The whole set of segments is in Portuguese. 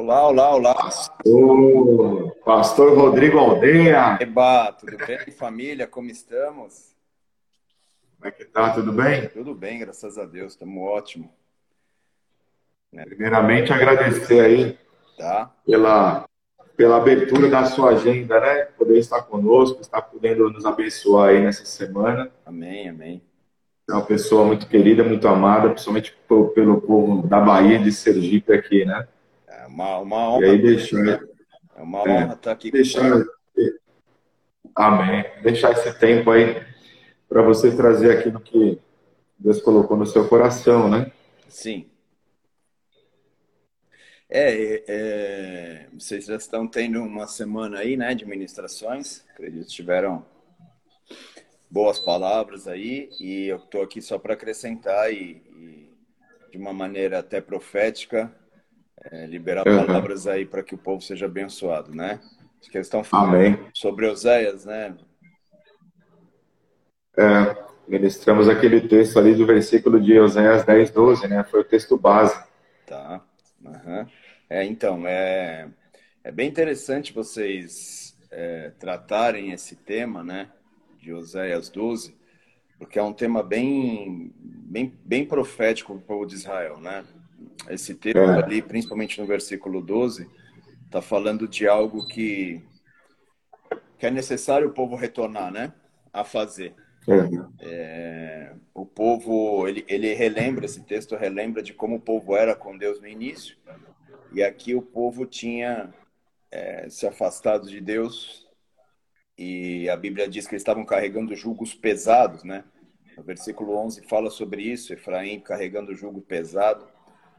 Olá, olá, olá. Pastor, Pastor Rodrigo Aldeia. Eba, tudo bem, família? Como estamos? Como é que tá? Tudo bem? Tudo bem, graças a Deus, estamos ótimo. Primeiramente, agradecer aí tá. pela, pela abertura da sua agenda, né? Poder estar conosco, estar podendo nos abençoar aí nessa semana. Amém, amém. É uma pessoa muito querida, muito amada, principalmente pelo povo da Bahia de Sergipe aqui, né? É uma, uma honra. E aí deixar, é uma honra é, estar aqui. Deixar, amém. Deixar esse tempo aí para você trazer aquilo que Deus colocou no seu coração, né? Sim. É, é, vocês já estão tendo uma semana aí, né, de ministrações. Acredito que tiveram boas palavras aí e eu estou aqui só para acrescentar e, e, de uma maneira até profética é, liberar uhum. palavras aí para que o povo seja abençoado, né? Acho que eles estão falando Amém. sobre Oséias, né? É, ministramos aquele texto ali do versículo de Oséias 10, 12, né? Foi o texto base. Tá. Uhum. É, então, é, é bem interessante vocês é, tratarem esse tema, né? de Oséias 12, porque é um tema bem, bem, bem profético para o povo de Israel, né? Esse texto é. ali, principalmente no versículo 12, está falando de algo que, que é necessário o povo retornar, né? A fazer. É. É, o povo, ele, ele relembra, esse texto relembra de como o povo era com Deus no início, e aqui o povo tinha é, se afastado de Deus e a Bíblia diz que eles estavam carregando julgos pesados, né? O versículo 11 fala sobre isso, Efraim carregando jugo pesado.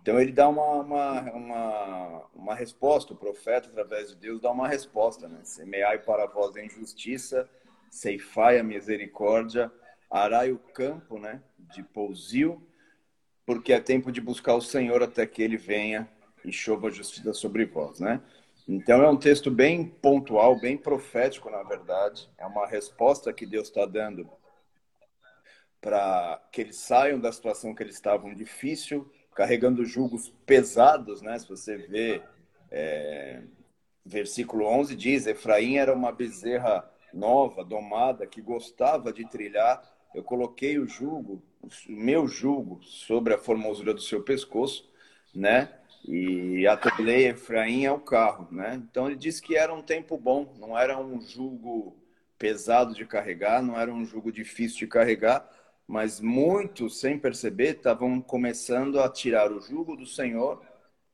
Então ele dá uma, uma, uma, uma resposta, o profeta, através de Deus, dá uma resposta, né? Semeai para vós a injustiça, ceifai a misericórdia, arai o campo, né? De pousio, porque é tempo de buscar o Senhor até que ele venha e chova a justiça sobre vós, né? Então é um texto bem pontual, bem profético, na verdade. É uma resposta que Deus está dando para que eles saiam da situação que eles estavam difícil, carregando julgos pesados, né? Se você vê, é, versículo 11 diz: Efraim era uma bezerra nova, domada, que gostava de trilhar. Eu coloquei o jugo, o meu jugo, sobre a formosura do seu pescoço, né? E atolei Efraim ao carro, né? Então ele disse que era um tempo bom, não era um jugo pesado de carregar, não era um jugo difícil de carregar, mas muitos, sem perceber, estavam começando a tirar o jugo do Senhor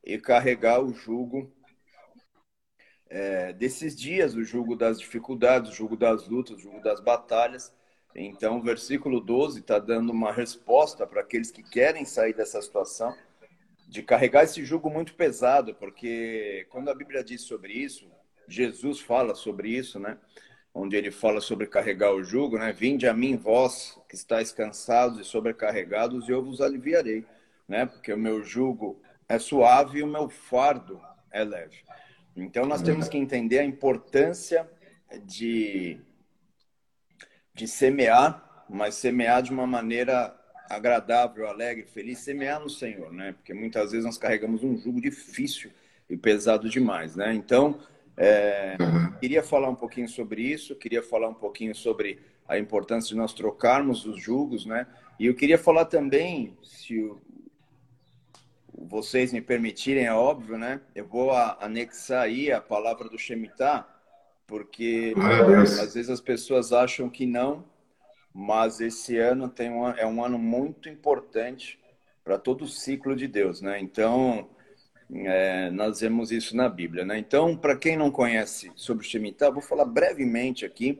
e carregar o jugo é, desses dias, o jugo das dificuldades, o jugo das lutas, o jugo das batalhas. Então, o versículo 12 está dando uma resposta para aqueles que querem sair dessa situação de carregar esse jugo muito pesado, porque quando a Bíblia diz sobre isso, Jesus fala sobre isso, né? Onde ele fala sobre carregar o jugo, né? Vinde a mim, vós que estáis cansados e sobrecarregados, e eu vos aliviarei, né? Porque o meu jugo é suave e o meu fardo é leve. Então nós temos que entender a importância de de semear, mas semear de uma maneira agradável, alegre, feliz, semear no Senhor, né? Porque muitas vezes nós carregamos um jugo difícil e pesado demais, né? Então, é, uhum. queria falar um pouquinho sobre isso, queria falar um pouquinho sobre a importância de nós trocarmos os jugos, né? E eu queria falar também, se vocês me permitirem, é óbvio, né? Eu vou anexar aí a palavra do Shemitah, porque às vezes as pessoas acham que não, mas esse ano tem um, é um ano muito importante para todo o ciclo de Deus, né? Então, é, nós vemos isso na Bíblia, né? Então, para quem não conhece sobre o Shemitah, vou falar brevemente aqui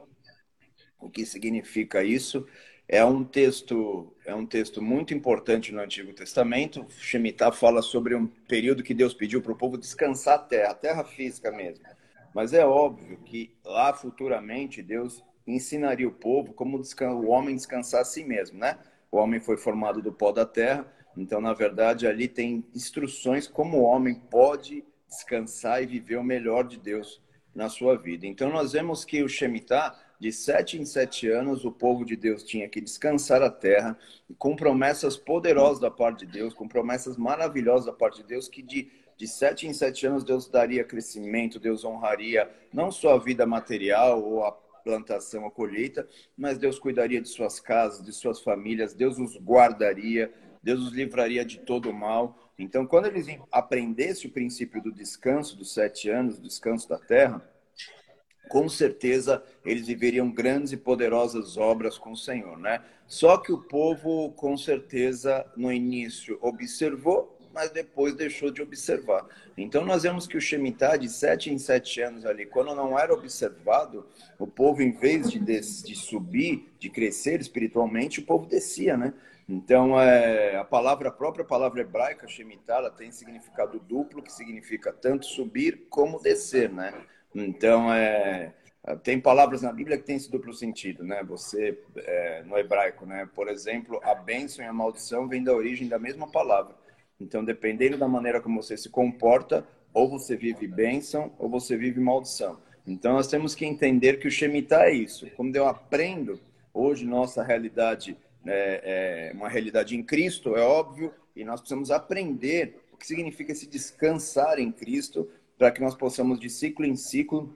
o que significa isso. É um texto, é um texto muito importante no Antigo Testamento. Shemitah fala sobre um período que Deus pediu para o povo descansar a terra, a terra física mesmo. Mas é óbvio que lá futuramente Deus ensinaria o povo como o homem descansar a si mesmo, né? O homem foi formado do pó da terra, então, na verdade, ali tem instruções como o homem pode descansar e viver o melhor de Deus na sua vida. Então, nós vemos que o Shemitah, de sete em sete anos, o povo de Deus tinha que descansar a terra, com promessas poderosas da parte de Deus, com promessas maravilhosas da parte de Deus, que de de sete em sete anos Deus daria crescimento, Deus honraria não só a vida material ou a plantação, a colheita, mas Deus cuidaria de suas casas, de suas famílias, Deus os guardaria, Deus os livraria de todo o mal. Então, quando eles aprendessem o princípio do descanso, dos sete anos, do descanso da terra, com certeza eles viveriam grandes e poderosas obras com o Senhor, né? Só que o povo, com certeza, no início observou, mas depois deixou de observar. Então, nós vemos que o Shemitah, de sete em sete anos ali, quando não era observado, o povo, em vez de, de subir, de crescer espiritualmente, o povo descia, né? Então, é, a palavra, a própria palavra hebraica, Shemitah, ela tem significado duplo, que significa tanto subir como descer, né? Então, é, tem palavras na Bíblia que têm esse duplo sentido, né? Você, é, no hebraico, né? Por exemplo, a bênção e a maldição vêm da origem da mesma palavra. Então, dependendo da maneira como você se comporta, ou você vive bênção ou você vive maldição. Então, nós temos que entender que o Shemitah é isso. Quando eu aprendo, hoje, nossa realidade é, é uma realidade em Cristo, é óbvio, e nós precisamos aprender o que significa esse descansar em Cristo, para que nós possamos, de ciclo em ciclo,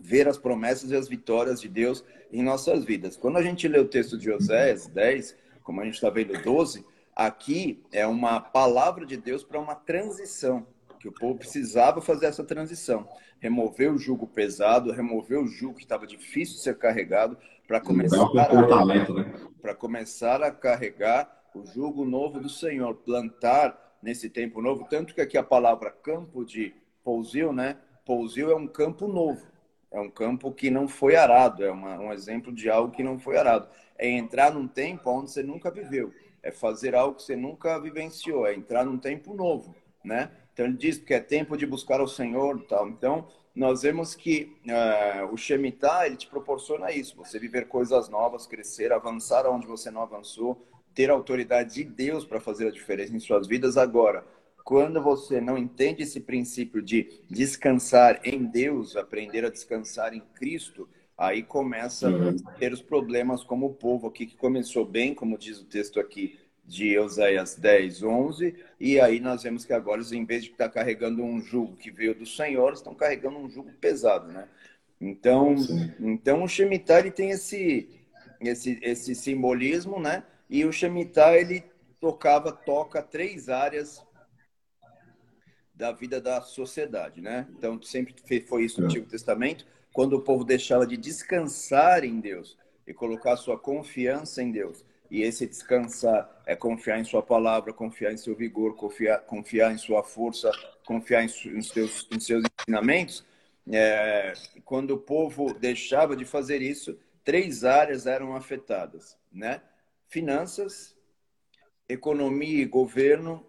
ver as promessas e as vitórias de Deus em nossas vidas. Quando a gente lê o texto de Oséias 10, como a gente está vendo 12, Aqui é uma palavra de Deus para uma transição, que o povo precisava fazer essa transição. Remover o jugo pesado, remover o jugo que estava difícil de ser carregado, para começar, a, né? começar a carregar o jugo novo do Senhor, plantar nesse tempo novo. Tanto que aqui a palavra campo de Pousio, né? Pousio é um campo novo, é um campo que não foi arado, é uma, um exemplo de algo que não foi arado. É entrar num tempo onde você nunca viveu é fazer algo que você nunca vivenciou, é entrar num tempo novo, né? Então ele diz que é tempo de buscar o Senhor, tal. Então nós vemos que uh, o Shemitah ele te proporciona isso, você viver coisas novas, crescer, avançar onde você não avançou, ter a autoridade de Deus para fazer a diferença em suas vidas agora. Quando você não entende esse princípio de descansar em Deus, aprender a descansar em Cristo, Aí começa uhum. a ter os problemas como o povo aqui, que começou bem, como diz o texto aqui de Euséias 10, 11, e aí nós vemos que agora, em vez de estar carregando um jugo que veio do Senhor, estão carregando um jugo pesado, né? Então, então o Shemitah ele tem esse, esse, esse simbolismo, né? E o Shemitah ele tocava, toca três áreas da vida da sociedade, né? Então sempre foi isso no é. Antigo Testamento quando o povo deixava de descansar em Deus e colocar sua confiança em Deus. E esse descansar é confiar em sua palavra, confiar em seu vigor, confiar, confiar em sua força, confiar em, em, seus, em seus ensinamentos. É, quando o povo deixava de fazer isso, três áreas eram afetadas, né? Finanças, economia e governo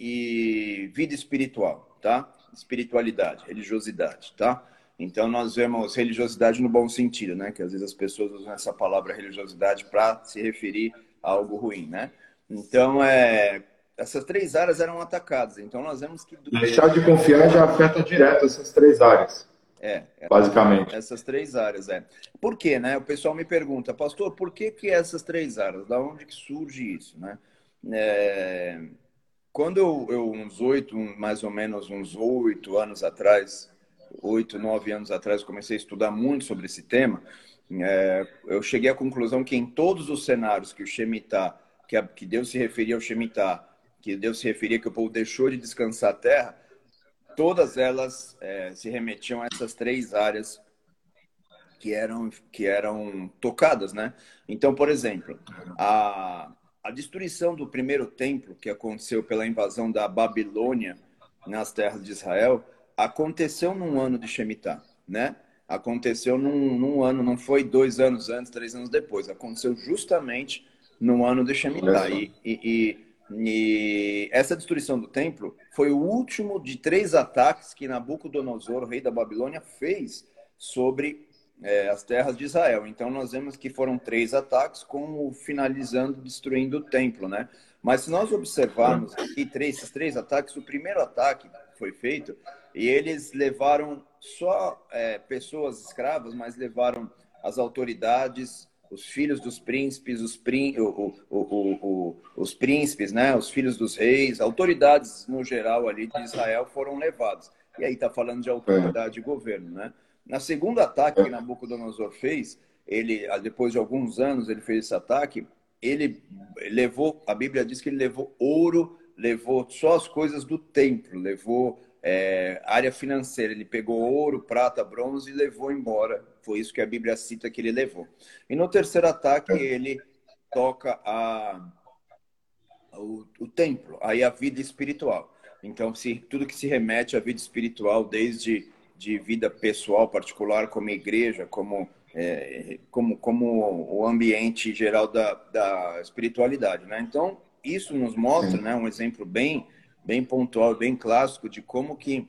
e vida espiritual, tá? Espiritualidade, religiosidade, tá? Então, nós vemos religiosidade no bom sentido, né? Que às vezes as pessoas usam essa palavra religiosidade para se referir a algo ruim, né? Então, é, essas três áreas eram atacadas. Então, nós vemos que... Deixar de confiar já afeta direto essas três áreas. É, basicamente. Essas três áreas, é. Por quê, né? O pessoal me pergunta, pastor, por que que essas três áreas? Da onde que surge isso, né? É... Quando eu, eu uns oito, mais ou menos uns oito anos atrás, oito, nove anos atrás, comecei a estudar muito sobre esse tema, é, eu cheguei à conclusão que em todos os cenários que o Shemitah, que, a, que Deus se referia ao Shemitah, que Deus se referia que o povo deixou de descansar a terra, todas elas é, se remetiam a essas três áreas que eram, que eram tocadas, né? Então, por exemplo, a, a destruição do primeiro templo, que aconteceu pela invasão da Babilônia nas terras de Israel, aconteceu num ano de Shemitah, né? Aconteceu num, num, ano, não foi dois anos antes, três anos depois. Aconteceu justamente no ano de Shemitah. E, e, e, e, essa destruição do templo foi o último de três ataques que Nabucodonosor, rei da Babilônia, fez sobre é, as terras de Israel. Então nós vemos que foram três ataques, como finalizando, destruindo o templo, né? Mas se nós observarmos aqui três, esses três ataques, o primeiro ataque foi feito e eles levaram só é, pessoas escravas, mas levaram as autoridades, os filhos dos príncipes, os, prín, o, o, o, os príncipes, né? os filhos dos reis, autoridades no geral ali de Israel foram levados. E aí está falando de autoridade de governo. Né? Na segunda ataque que Nabucodonosor fez, ele, depois de alguns anos, ele fez esse ataque, ele levou, a Bíblia diz que ele levou ouro, levou só as coisas do templo, levou é, área financeira. Ele pegou ouro, prata, bronze e levou embora. Foi isso que a Bíblia cita que ele levou. E no terceiro ataque, ele toca a, o, o templo, aí a vida espiritual. Então, se, tudo que se remete à vida espiritual, desde de vida pessoal, particular, como igreja, como, é, como, como o ambiente geral da, da espiritualidade. Né? Então, isso nos mostra né, um exemplo bem bem pontual, bem clássico de como que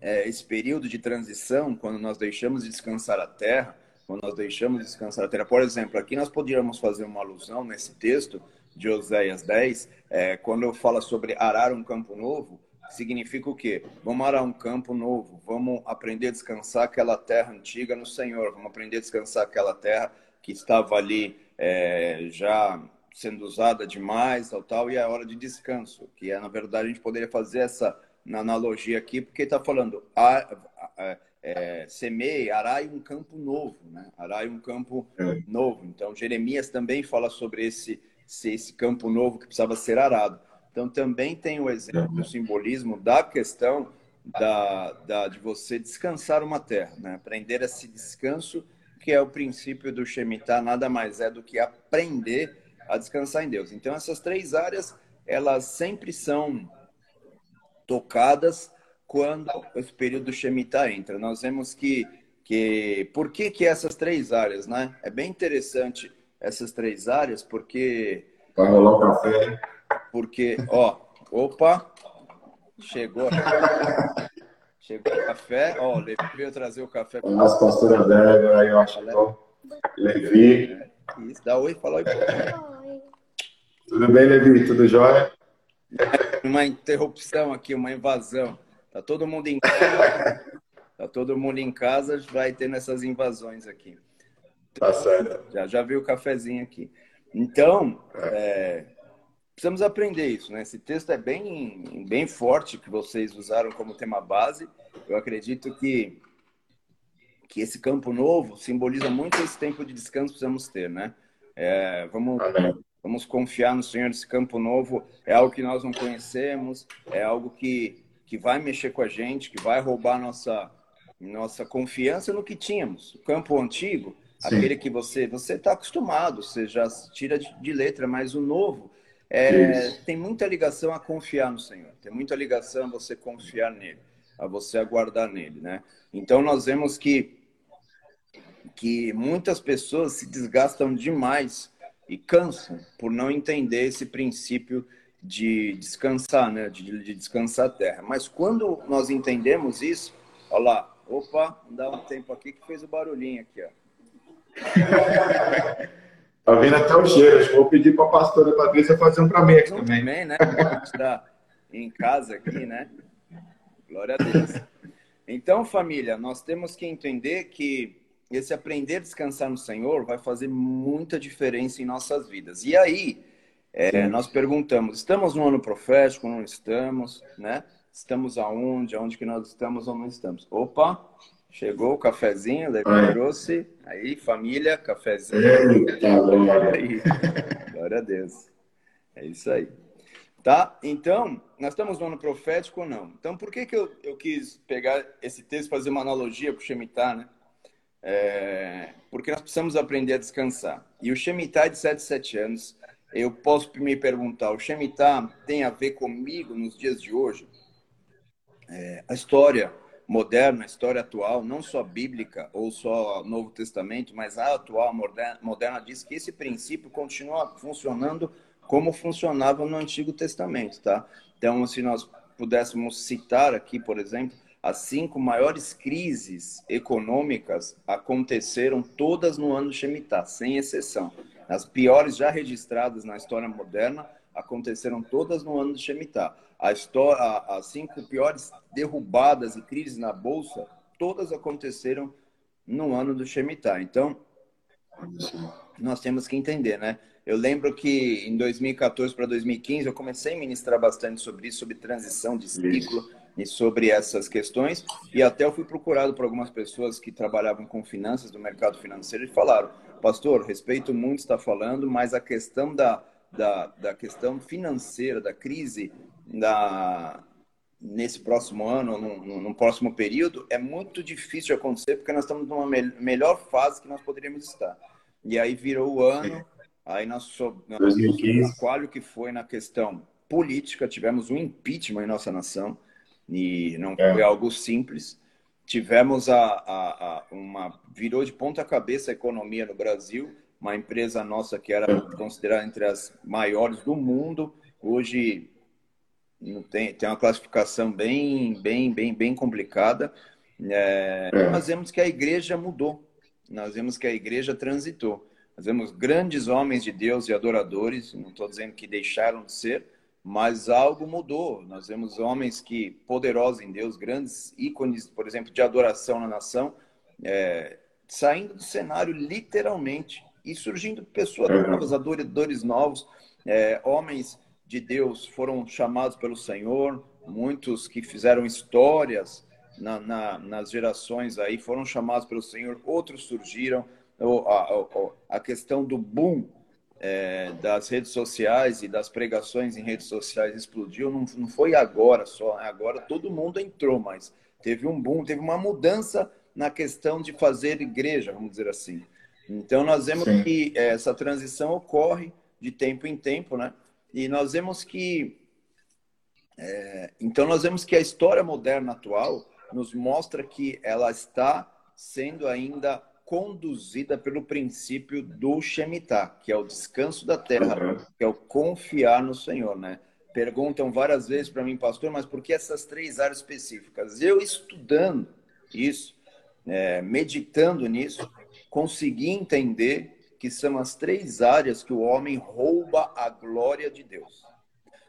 é, esse período de transição, quando nós deixamos descansar a terra, quando nós deixamos descansar a terra, por exemplo, aqui nós poderíamos fazer uma alusão nesse texto de Oséias 10, é, quando eu falo sobre arar um campo novo, significa o quê? Vamos arar um campo novo, vamos aprender a descansar aquela terra antiga no Senhor, vamos aprender a descansar aquela terra que estava ali é, já sendo usada demais, tal, tal, e é a hora de descanso, que é, na verdade, a gente poderia fazer essa na analogia aqui, porque está falando a, a, é, semeie, arai um campo novo, né? Arai um campo é. novo. Então, Jeremias também fala sobre esse, esse campo novo que precisava ser arado. Então, também tem o exemplo, o simbolismo da questão da, da, de você descansar uma terra, né? Aprender esse descanso, que é o princípio do Shemitah, nada mais é do que aprender a descansar em Deus. Então, essas três áreas, elas sempre são tocadas quando esse período do Shemitah entra. Nós vemos que, que por que, que essas três áreas, né? É bem interessante essas três áreas, porque... Vai rolar o café. Porque, ó, opa, chegou. Chegou o café, ó, o Levi veio trazer o café. As pastoras Débora aí, eu acho. Levi. É, isso, dá oi, fala oi. Tudo bem, Levi? Tudo jóia? Uma interrupção aqui, uma invasão. Tá todo mundo em casa. tá todo mundo em casa, vai ter nessas invasões aqui. Tá certo. Já, já viu o cafezinho aqui. Então, é, precisamos aprender isso, né? Esse texto é bem, bem forte que vocês usaram como tema base. Eu acredito que que esse campo novo simboliza muito esse tempo de descanso que precisamos ter, né? É, vamos, Amém. Vamos confiar no Senhor esse campo novo. É algo que nós não conhecemos, é algo que, que vai mexer com a gente, que vai roubar nossa, nossa confiança no que tínhamos. O campo antigo, Sim. aquele que você você está acostumado, você já tira de, de, letra, mas o novo é, tem muita ligação a confiar no Senhor, tem muita ligação a você confiar nele, a você aguardar nele, né? Então nós vemos que que muitas pessoas se desgastam demais e cansam por não entender esse princípio de descansar, né? De, de, descansar a terra. Mas quando nós entendemos isso, olha lá, opa, dá um tempo aqui que fez o barulhinho aqui, ó. Tá vindo até o cheiro. Acho que vou pedir para a pastora Patrícia fazer um para mim aqui também. Também, né? A gente está em casa aqui, né? Glória a Deus. Então, família, nós temos que entender que esse aprender a descansar no Senhor vai fazer muita diferença em nossas vidas. E aí, é, nós perguntamos, estamos no ano profético, não estamos, né? Estamos aonde? Aonde que nós estamos ou não estamos? Opa, chegou o cafezinho, Levi trouxe. Aí, família, cafezinho. aí. Glória a Deus. É isso aí. Tá? Então, nós estamos no ano profético ou não? Então, por que, que eu, eu quis pegar esse texto e fazer uma analogia para o Shemitah, né? É, porque nós precisamos aprender a descansar. E o Shemitah de 7 7 anos. Eu posso me perguntar, o Shemitah tem a ver comigo nos dias de hoje? É, a história moderna, a história atual, não só bíblica ou só Novo Testamento, mas a atual moderna, moderna diz que esse princípio continua funcionando como funcionava no Antigo Testamento, tá? Então, se nós pudéssemos citar aqui, por exemplo, as cinco maiores crises econômicas aconteceram todas no ano Shemitah, sem exceção. As piores já registradas na história moderna aconteceram todas no ano de Shemitah. A história, as cinco piores derrubadas e crises na bolsa, todas aconteceram no ano do Shemitah. Então, nós temos que entender, né? Eu lembro que em 2014 para 2015 eu comecei a ministrar bastante sobre isso, sobre transição de ciclo isso. E sobre essas questões. E até eu fui procurado por algumas pessoas que trabalhavam com finanças do mercado financeiro e falaram: Pastor, respeito muito está falando, mas a questão da, da, da questão financeira, da crise da, nesse próximo ano, no, próximo período, é muito difícil de acontecer porque nós estamos numa me melhor fase que nós poderíamos estar. E aí virou o ano Aí nós, so, nós 2015. qual que foi na questão política, tivemos um impeachment em nossa nação, e não é. foi algo simples. Tivemos a, a, a, uma. virou de ponta cabeça a economia no Brasil, uma empresa nossa que era considerada entre as maiores do mundo, hoje tem, tem uma classificação bem, bem, bem, bem complicada. É, é. Nós vemos que a igreja mudou, nós vemos que a igreja transitou. Nós vemos grandes homens de Deus e adoradores, não estou dizendo que deixaram de ser, mas algo mudou. Nós vemos homens que poderosos em Deus, grandes ícones, por exemplo, de adoração na nação, é, saindo do cenário literalmente e surgindo pessoas novas, adoradores novos, é, homens de Deus foram chamados pelo Senhor, muitos que fizeram histórias na, na, nas gerações aí foram chamados pelo Senhor, outros surgiram a, a questão do boom é, das redes sociais e das pregações em redes sociais explodiu, não, não foi agora só, né? agora todo mundo entrou, mas teve um boom, teve uma mudança na questão de fazer igreja, vamos dizer assim. Então nós vemos Sim. que é, essa transição ocorre de tempo em tempo, né? E nós vemos que é, então nós vemos que a história moderna atual nos mostra que ela está sendo ainda conduzida pelo princípio do Shemitah, que é o descanso da terra, uhum. que é o confiar no Senhor, né? Perguntam várias vezes para mim, pastor, mas por que essas três áreas específicas? Eu estudando isso, é, meditando nisso, consegui entender que são as três áreas que o homem rouba a glória de Deus.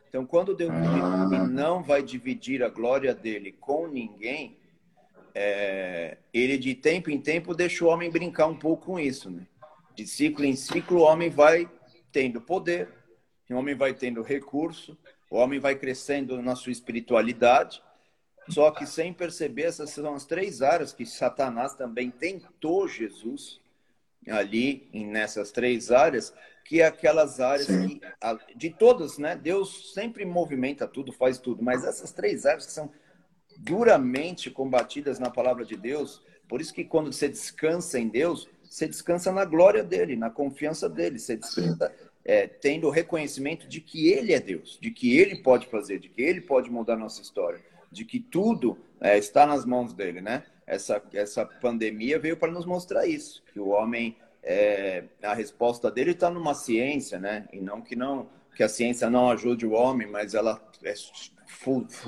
Então, quando Deus diz que ah. não vai dividir a glória dele com ninguém, é, ele de tempo em tempo deixa o homem brincar um pouco com isso, né? De ciclo em ciclo, o homem vai tendo poder, o homem vai tendo recurso, o homem vai crescendo na sua espiritualidade, só que sem perceber, essas são as três áreas que Satanás também tentou Jesus ali nessas três áreas, que é aquelas áreas que, de todas, né? Deus sempre movimenta tudo, faz tudo, mas essas três áreas que são duramente combatidas na palavra de Deus. Por isso que quando você descansa em Deus, você descansa na glória dele, na confiança dele. Você descansa é, tendo o reconhecimento de que ele é Deus, de que ele pode fazer, de que ele pode mudar nossa história, de que tudo é, está nas mãos dele, né? Essa, essa pandemia veio para nos mostrar isso, que o homem, é, a resposta dele está numa ciência, né? E não que não que a ciência não ajude o homem, mas ela é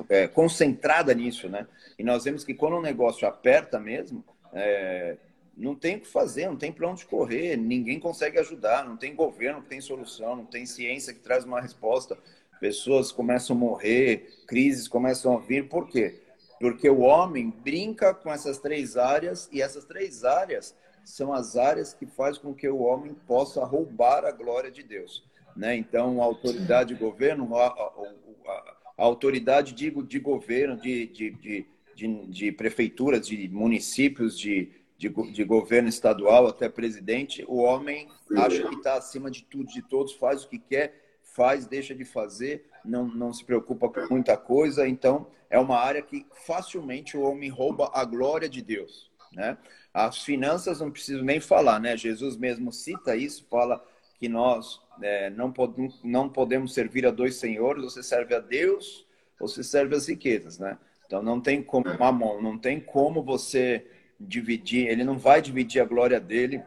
é, concentrada nisso, né? E nós vemos que quando o negócio aperta mesmo, é, não tem o que fazer, não tem para onde correr, ninguém consegue ajudar, não tem governo que tem solução, não tem ciência que traz uma resposta. Pessoas começam a morrer, crises começam a vir, por quê? Porque o homem brinca com essas três áreas e essas três áreas são as áreas que faz com que o homem possa roubar a glória de Deus. Né? Então, a autoridade de governo, a, a, a, autoridade de, de governo, de, de, de, de, de prefeituras, de municípios, de, de, de, governo estadual até presidente, o homem acha que está acima de tudo, de todos, faz o que quer, faz, deixa de fazer, não, não se preocupa com muita coisa. Então, é uma área que facilmente o homem rouba a glória de Deus. Né? As finanças não preciso nem falar, né? Jesus mesmo cita isso, fala que nós é, não, pod não podemos servir a dois senhores, você serve a Deus ou você serve as riquezas, né? Então não tem como, mamon, não tem como você dividir, ele não vai dividir a glória dele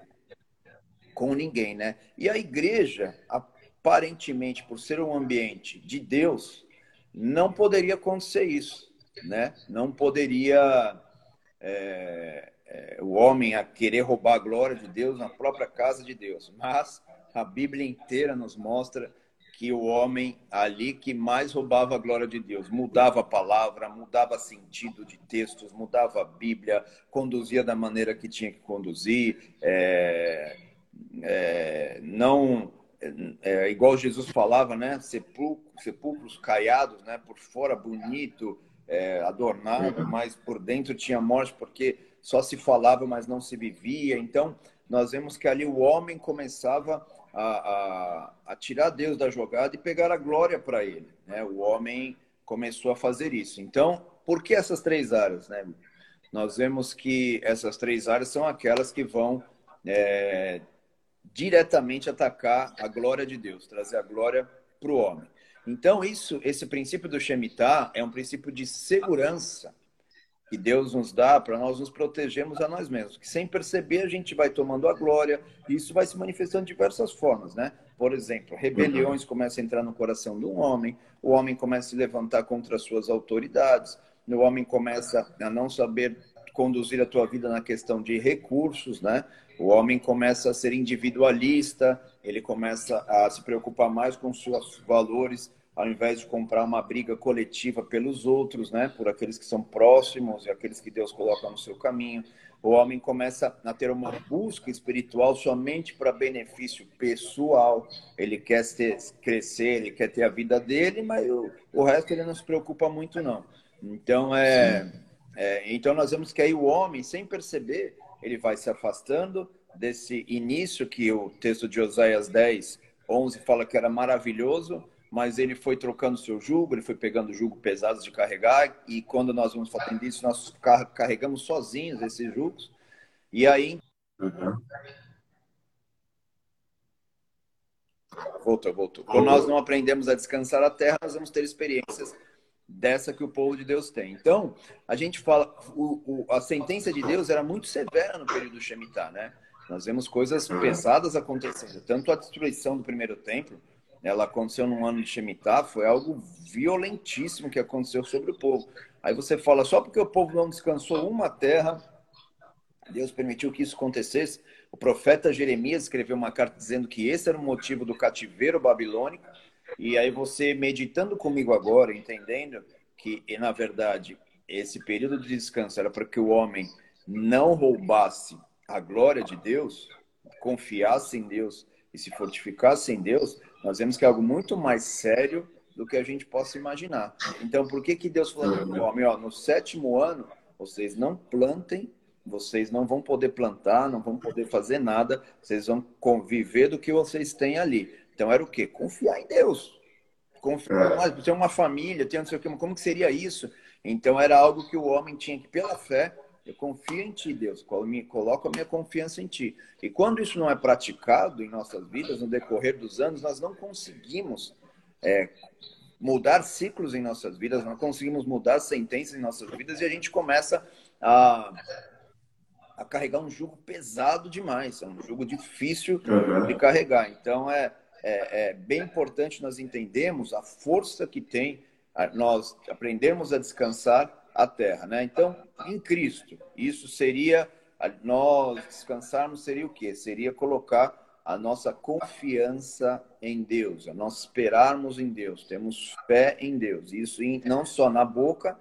com ninguém, né? E a igreja, aparentemente, por ser um ambiente de Deus, não poderia acontecer isso, né? Não poderia é, é, o homem a querer roubar a glória de Deus na própria casa de Deus, mas a Bíblia inteira nos mostra que o homem ali que mais roubava a glória de Deus, mudava a palavra, mudava sentido de textos, mudava a Bíblia, conduzia da maneira que tinha que conduzir, é, é, não é, igual Jesus falava, né? Sepulcros, sepulcros caiados, né? Por fora bonito, é, adornado, uhum. mas por dentro tinha morte, porque só se falava, mas não se vivia. Então, nós vemos que ali o homem começava a, a, a tirar Deus da jogada e pegar a glória para ele. Né? O homem começou a fazer isso. Então, por que essas três áreas? Né? Nós vemos que essas três áreas são aquelas que vão é, diretamente atacar a glória de Deus, trazer a glória para o homem. Então, isso, esse princípio do Shemitah é um princípio de segurança que Deus nos dá para nós nos protegermos a nós mesmos. Que sem perceber a gente vai tomando a glória e isso vai se manifestando de diversas formas, né? Por exemplo, rebeliões uhum. começam a entrar no coração um homem, o homem começa a se levantar contra as suas autoridades, o homem começa a não saber conduzir a tua vida na questão de recursos, né? O homem começa a ser individualista, ele começa a se preocupar mais com seus valores, ao invés de comprar uma briga coletiva pelos outros, né? Por aqueles que são próximos e aqueles que Deus coloca no seu caminho. O homem começa a ter uma busca espiritual somente para benefício pessoal. Ele quer ter, crescer, ele quer ter a vida dele, mas o, o resto ele não se preocupa muito, não. Então, é, é, então nós vemos que aí o homem, sem perceber, ele vai se afastando desse início que o texto de Oséias 10, 11 fala que era maravilhoso, mas ele foi trocando seu jugo, ele foi pegando jugo pesados de carregar, e quando nós vamos fazendo isso, nós carregamos sozinhos esses jugos, e aí... Uhum. Voltou, voltou. Quando nós não aprendemos a descansar a terra, nós vamos ter experiências dessa que o povo de Deus tem. Então, a gente fala, o, o, a sentença de Deus era muito severa no período Shemitah, né? Nós vemos coisas pesadas acontecendo. Tanto a destruição do primeiro templo, ela aconteceu num ano de Shemitah, foi algo violentíssimo que aconteceu sobre o povo. Aí você fala, só porque o povo não descansou uma terra, Deus permitiu que isso acontecesse. O profeta Jeremias escreveu uma carta dizendo que esse era o motivo do cativeiro babilônico e aí você meditando comigo agora, entendendo que, na verdade, esse período de descanso era para que o homem não roubasse a glória de Deus, confiasse em Deus e se fortificasse em Deus, nós vemos que é algo muito mais sério do que a gente possa imaginar. Então, por que que Deus falou para o homem, ó, no sétimo ano, vocês não plantem, vocês não vão poder plantar, não vão poder fazer nada, vocês vão conviver do que vocês têm ali. Então era o quê? Confiar em Deus. Confiar, é. ter uma família, ter não sei o quê, como que seria isso? Então era algo que o homem tinha que, pela fé, eu confio em ti, Deus, coloco a minha confiança em ti. E quando isso não é praticado em nossas vidas, no decorrer dos anos, nós não conseguimos é, mudar ciclos em nossas vidas, não conseguimos mudar sentenças em nossas vidas e a gente começa a, a carregar um jugo pesado demais, é um jugo difícil uhum. de carregar. Então é é, é bem importante nós entendermos a força que tem nós aprendermos a descansar a terra, né? Então, em Cristo, isso seria nós descansarmos seria o quê? Seria colocar a nossa confiança em Deus, a nós esperarmos em Deus, temos fé em Deus. Isso não só na boca,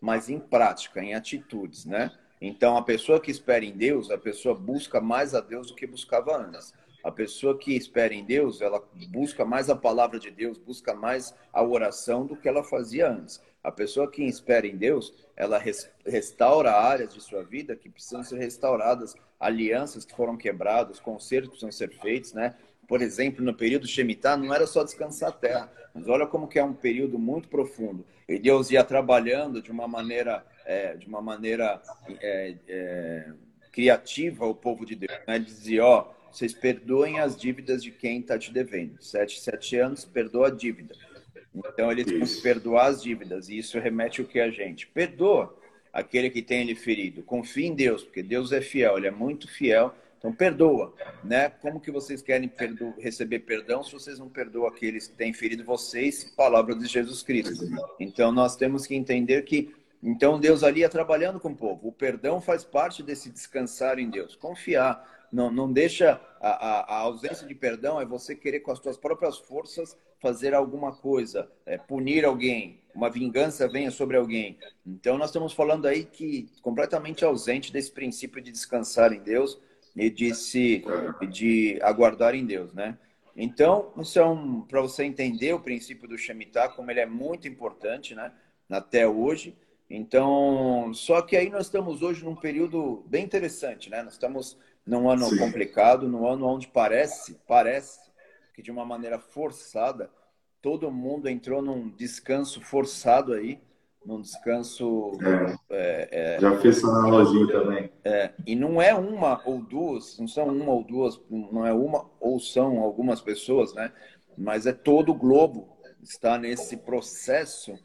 mas em prática, em atitudes, né? Então, a pessoa que espera em Deus, a pessoa busca mais a Deus do que buscava antes. A pessoa que espera em Deus, ela busca mais a palavra de Deus, busca mais a oração do que ela fazia antes. A pessoa que espera em Deus, ela restaura áreas de sua vida que precisam ser restauradas, alianças que foram quebradas, concertos que precisam ser feitos, né? Por exemplo, no período Shemitah, não era só descansar a terra, mas olha como que é um período muito profundo. E Deus ia trabalhando de uma maneira, é, de uma maneira é, é, criativa o povo de Deus. Né? Ele dizia, ó, vocês perdoem as dívidas de quem está te devendo. Sete, sete anos, perdoa a dívida. Então, eles têm que perdoar as dívidas. E isso remete o que a gente? Perdoa aquele que tem ele ferido. Confie em Deus, porque Deus é fiel, ele é muito fiel. Então, perdoa. Né? Como que vocês querem perdo receber perdão se vocês não perdoam aqueles que têm ferido vocês? Palavra de Jesus Cristo. Então, nós temos que entender que então Deus ali é trabalhando com o povo. O perdão faz parte desse descansar em Deus. Confiar não, não deixa a, a, ausência de perdão é você querer com as suas próprias forças fazer alguma coisa, é, punir alguém, uma vingança venha sobre alguém. Então nós estamos falando aí que completamente ausente desse princípio de descansar em Deus e de se de aguardar em Deus, né? Então, isso é um para você entender o princípio do Shemitah, como ele é muito importante, né? Até hoje. Então, só que aí nós estamos hoje num período bem interessante, né? Nós estamos num ano Sim. complicado, num ano onde parece, parece que de uma maneira forçada, todo mundo entrou num descanso forçado aí, num descanso. É, é, já fiz essa analogia também. É, e não é uma ou duas, não são uma ou duas, não é uma ou são algumas pessoas, né? Mas é todo o globo está nesse processo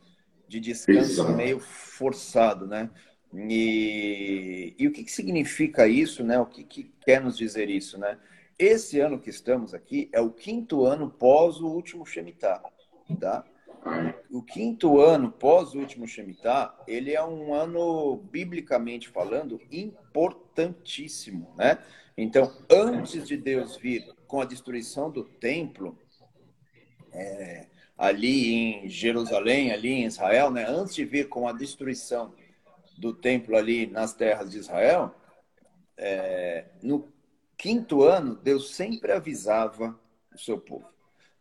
de descanso Exato. meio forçado, né? E, e o que, que, significa isso, né? O que, que quer nos dizer isso, né? Esse ano que estamos aqui é o quinto ano pós o último Shemitah, tá? O quinto ano pós o último Shemitah, ele é um ano, biblicamente falando, importantíssimo, né? Então, antes de Deus vir com a destruição do templo, é, ali em Jerusalém, ali em Israel, né? Antes de vir com a destruição do templo ali nas terras de Israel, é, no quinto ano, Deus sempre avisava o seu povo.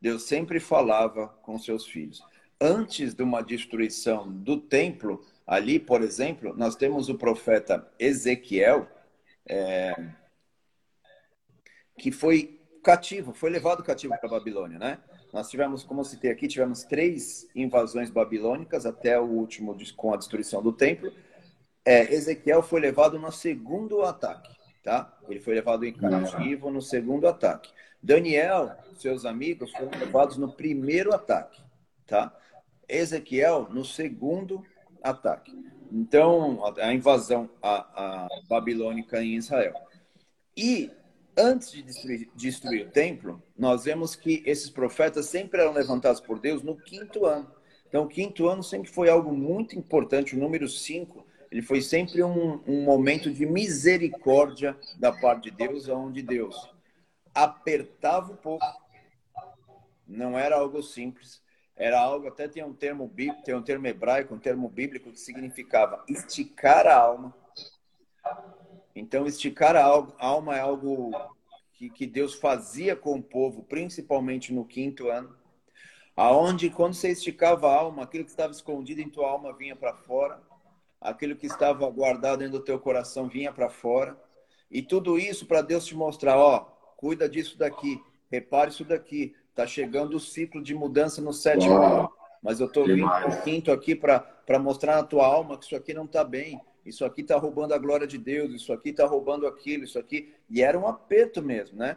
Deus sempre falava com seus filhos antes de uma destruição do templo, ali, por exemplo, nós temos o profeta Ezequiel, é, que foi cativo, foi levado cativo para a Babilônia, né? Nós tivemos, como eu citei aqui, tivemos três invasões babilônicas até o último com a destruição do templo. É, Ezequiel foi levado no segundo ataque, tá? Ele foi levado em cativo no segundo ataque. Daniel, seus amigos, foram levados no primeiro ataque, tá? Ezequiel no segundo ataque. Então, a invasão a, a babilônica em Israel. E antes de destruir, destruir, o templo, nós vemos que esses profetas sempre eram levantados por Deus no quinto ano. Então, o quinto ano sempre foi algo muito importante. O número cinco, ele foi sempre um, um momento de misericórdia da parte de Deus, onde Deus apertava o povo. Não era algo simples era algo, até tem um termo bíblico, tem um termo hebraico, um termo bíblico que significava esticar a alma. Então, esticar a alma é algo que, que Deus fazia com o povo, principalmente no quinto ano, aonde quando você esticava a alma, aquilo que estava escondido em tua alma vinha para fora, aquilo que estava guardado dentro do teu coração vinha para fora, e tudo isso para Deus te mostrar, ó, cuida disso daqui, repare isso daqui, Está chegando o ciclo de mudança no sétimo ano. Mas eu estou vindo no quinto aqui para mostrar na tua alma que isso aqui não está bem. Isso aqui está roubando a glória de Deus. Isso aqui está roubando aquilo. Isso aqui. E era um aperto mesmo, né?